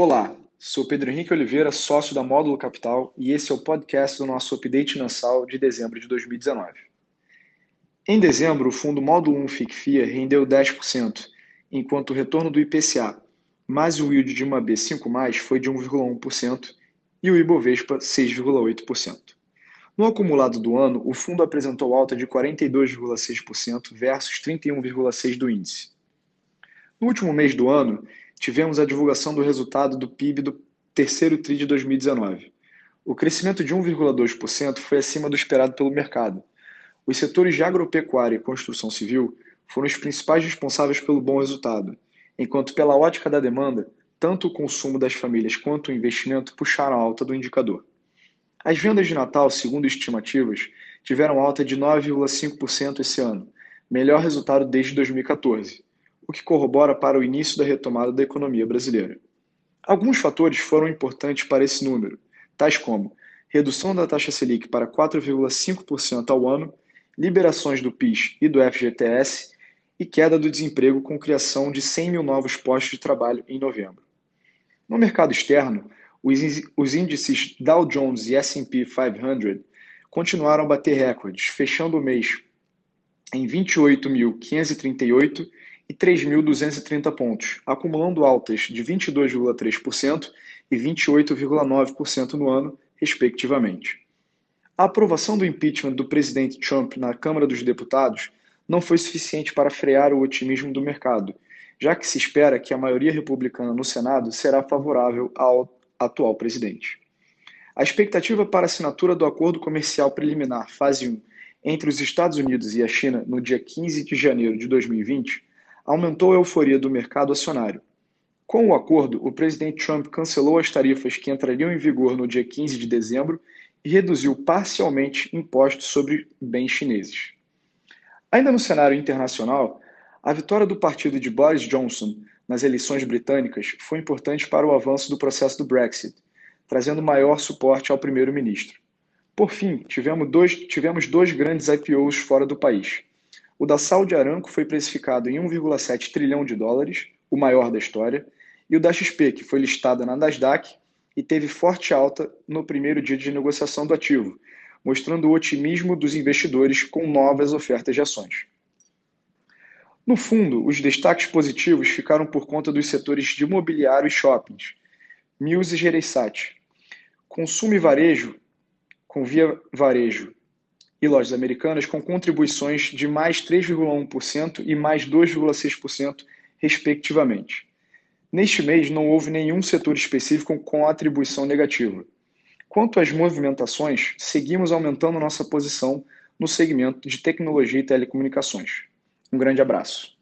Olá, sou Pedro Henrique Oliveira, sócio da Módulo Capital, e esse é o podcast do nosso update mensal de dezembro de 2019. Em dezembro, o fundo Módulo 1 FICFIA rendeu 10%, enquanto o retorno do IPCA mais o yield de uma B5+, foi de 1,1% e o Ibovespa 6,8%. No acumulado do ano, o fundo apresentou alta de 42,6% versus 31,6% do índice. No último mês do ano, tivemos a divulgação do resultado do PIB do terceiro TRI de 2019. O crescimento de 1,2% foi acima do esperado pelo mercado. Os setores de agropecuária e construção civil foram os principais responsáveis pelo bom resultado, enquanto pela ótica da demanda, tanto o consumo das famílias quanto o investimento puxaram a alta do indicador. As vendas de Natal, segundo estimativas, tiveram alta de 9,5% esse ano, melhor resultado desde 2014 o que corrobora para o início da retomada da economia brasileira. Alguns fatores foram importantes para esse número, tais como redução da taxa Selic para 4,5% ao ano, liberações do PIS e do FGTS e queda do desemprego com criação de 100 mil novos postos de trabalho em novembro. No mercado externo, os índices Dow Jones e S&P 500 continuaram a bater recordes, fechando o mês em 28.538 e 3.230 pontos, acumulando altas de 22,3% e 28,9% no ano, respectivamente. A aprovação do impeachment do presidente Trump na Câmara dos Deputados não foi suficiente para frear o otimismo do mercado, já que se espera que a maioria republicana no Senado será favorável ao atual presidente. A expectativa para a assinatura do acordo comercial preliminar fase 1 entre os Estados Unidos e a China no dia 15 de janeiro de 2020 aumentou a euforia do mercado acionário. Com o acordo, o presidente Trump cancelou as tarifas que entrariam em vigor no dia 15 de dezembro e reduziu parcialmente impostos sobre bens chineses. Ainda no cenário internacional, a vitória do partido de Boris Johnson nas eleições britânicas foi importante para o avanço do processo do Brexit, trazendo maior suporte ao primeiro-ministro. Por fim, tivemos dois, tivemos dois grandes IPOs fora do país. O da Saudi Aramco foi precificado em 1,7 trilhão de dólares, o maior da história, e o da XP, que foi listada na Nasdaq e teve forte alta no primeiro dia de negociação do ativo, mostrando o otimismo dos investidores com novas ofertas de ações. No fundo, os destaques positivos ficaram por conta dos setores de imobiliário e shoppings, Mills e Gereissati. Consumo e varejo, com Via Varejo e lojas americanas com contribuições de mais 3,1% e mais 2,6%, respectivamente. Neste mês, não houve nenhum setor específico com atribuição negativa. Quanto às movimentações, seguimos aumentando nossa posição no segmento de tecnologia e telecomunicações. Um grande abraço.